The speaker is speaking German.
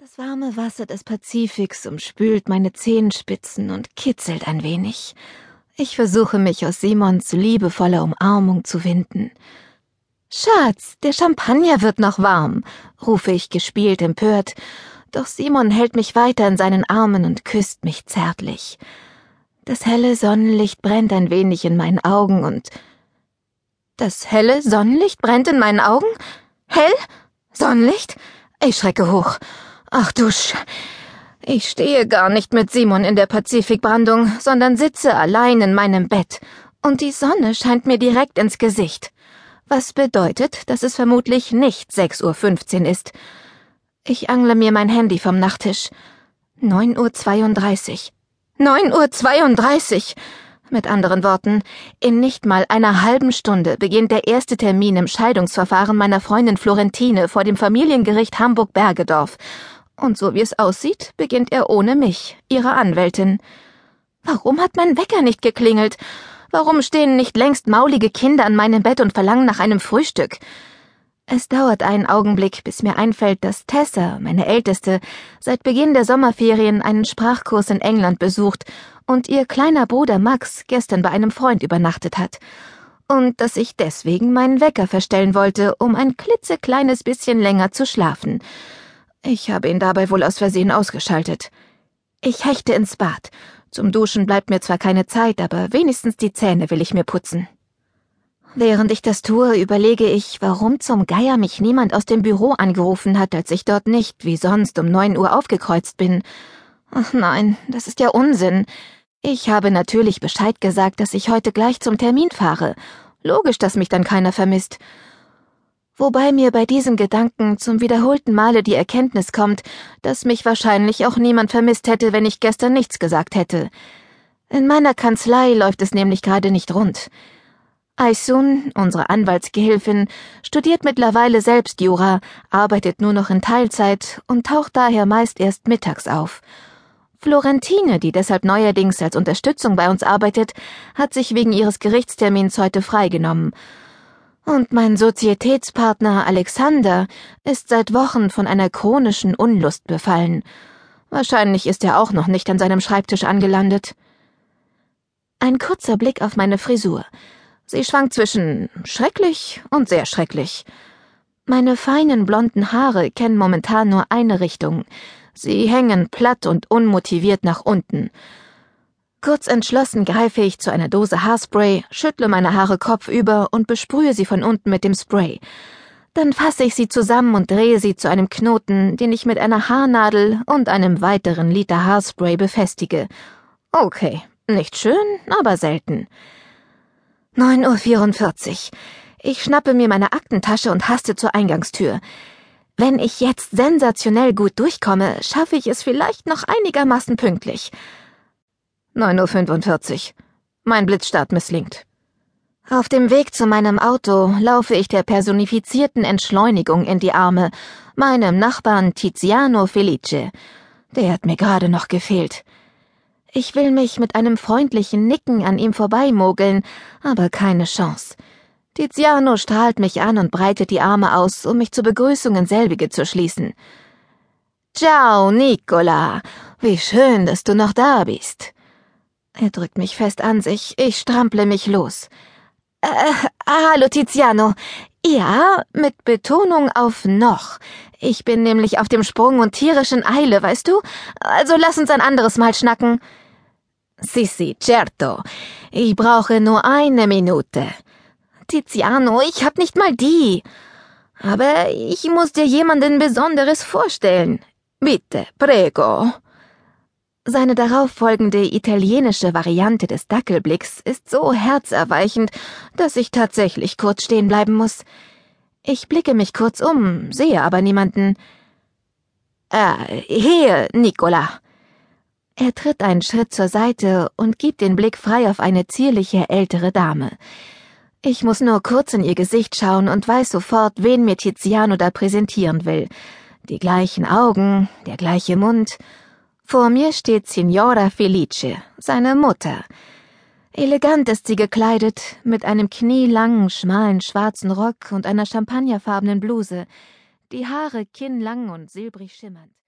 Das warme Wasser des Pazifiks umspült meine Zehenspitzen und kitzelt ein wenig. Ich versuche mich aus Simons liebevoller Umarmung zu winden. Schatz, der Champagner wird noch warm, rufe ich gespielt empört, doch Simon hält mich weiter in seinen Armen und küsst mich zärtlich. Das helle Sonnenlicht brennt ein wenig in meinen Augen und das helle Sonnenlicht brennt in meinen Augen? Hell? Sonnenlicht? Ich schrecke hoch. Ach du Sch. Ich stehe gar nicht mit Simon in der Pazifikbrandung, sondern sitze allein in meinem Bett. Und die Sonne scheint mir direkt ins Gesicht. Was bedeutet, dass es vermutlich nicht 6.15 Uhr ist. Ich angle mir mein Handy vom Nachttisch. 9.32 Uhr. 9.32 Uhr. Mit anderen Worten, in nicht mal einer halben Stunde beginnt der erste Termin im Scheidungsverfahren meiner Freundin Florentine vor dem Familiengericht Hamburg-Bergedorf und so wie es aussieht, beginnt er ohne mich, ihre Anwältin. Warum hat mein Wecker nicht geklingelt? Warum stehen nicht längst maulige Kinder an meinem Bett und verlangen nach einem Frühstück? Es dauert einen Augenblick, bis mir einfällt, dass Tessa, meine Älteste, seit Beginn der Sommerferien einen Sprachkurs in England besucht und ihr kleiner Bruder Max gestern bei einem Freund übernachtet hat. Und dass ich deswegen meinen Wecker verstellen wollte, um ein klitzekleines bisschen länger zu schlafen. Ich habe ihn dabei wohl aus Versehen ausgeschaltet. Ich hechte ins Bad. Zum Duschen bleibt mir zwar keine Zeit, aber wenigstens die Zähne will ich mir putzen. Während ich das tue, überlege ich, warum zum Geier mich niemand aus dem Büro angerufen hat, als ich dort nicht, wie sonst, um neun Uhr aufgekreuzt bin. Ach nein, das ist ja Unsinn. Ich habe natürlich Bescheid gesagt, dass ich heute gleich zum Termin fahre. Logisch, dass mich dann keiner vermisst wobei mir bei diesem Gedanken zum wiederholten Male die Erkenntnis kommt, dass mich wahrscheinlich auch niemand vermisst hätte, wenn ich gestern nichts gesagt hätte. In meiner Kanzlei läuft es nämlich gerade nicht rund. Aisun, unsere Anwaltsgehilfin, studiert mittlerweile selbst Jura, arbeitet nur noch in Teilzeit und taucht daher meist erst mittags auf. Florentine, die deshalb neuerdings als Unterstützung bei uns arbeitet, hat sich wegen ihres Gerichtstermins heute freigenommen und mein Sozietätspartner Alexander ist seit Wochen von einer chronischen Unlust befallen. Wahrscheinlich ist er auch noch nicht an seinem Schreibtisch angelandet. Ein kurzer Blick auf meine Frisur. Sie schwankt zwischen schrecklich und sehr schrecklich. Meine feinen blonden Haare kennen momentan nur eine Richtung. Sie hängen platt und unmotiviert nach unten. Kurz entschlossen greife ich zu einer Dose Haarspray, schüttle meine Haare kopfüber und besprühe sie von unten mit dem Spray. Dann fasse ich sie zusammen und drehe sie zu einem Knoten, den ich mit einer Haarnadel und einem weiteren Liter Haarspray befestige. Okay, nicht schön, aber selten. 9.44 Uhr. Ich schnappe mir meine Aktentasche und haste zur Eingangstür. Wenn ich jetzt sensationell gut durchkomme, schaffe ich es vielleicht noch einigermaßen pünktlich. 9.45 Uhr. Mein Blitzstart misslingt. Auf dem Weg zu meinem Auto laufe ich der personifizierten Entschleunigung in die Arme, meinem Nachbarn Tiziano Felice. Der hat mir gerade noch gefehlt. Ich will mich mit einem freundlichen Nicken an ihm vorbeimogeln, aber keine Chance. Tiziano strahlt mich an und breitet die Arme aus, um mich zur Begrüßung in selbige zu schließen. Ciao, Nicola. Wie schön, dass du noch da bist. Er drückt mich fest an sich. Ich strample mich los. Äh, hallo Tiziano. Ja, mit Betonung auf noch. Ich bin nämlich auf dem Sprung und tierischen Eile, weißt du? Also lass uns ein anderes Mal schnacken. Sissi, certo. Ich brauche nur eine Minute. Tiziano, ich hab nicht mal die. Aber ich muss dir jemanden Besonderes vorstellen. Bitte, prego. Seine darauffolgende italienische Variante des Dackelblicks ist so herzerweichend, dass ich tatsächlich kurz stehen bleiben muss. Ich blicke mich kurz um, sehe aber niemanden. Äh, hier, Nicola. Er tritt einen Schritt zur Seite und gibt den Blick frei auf eine zierliche ältere Dame. Ich muss nur kurz in ihr Gesicht schauen und weiß sofort, wen mir Tiziano da präsentieren will. Die gleichen Augen, der gleiche Mund vor mir steht Signora Felice, seine Mutter. Elegant ist sie gekleidet, mit einem knielangen, schmalen schwarzen Rock und einer champagnerfarbenen Bluse, die Haare kinnlang und silbrig schimmernd.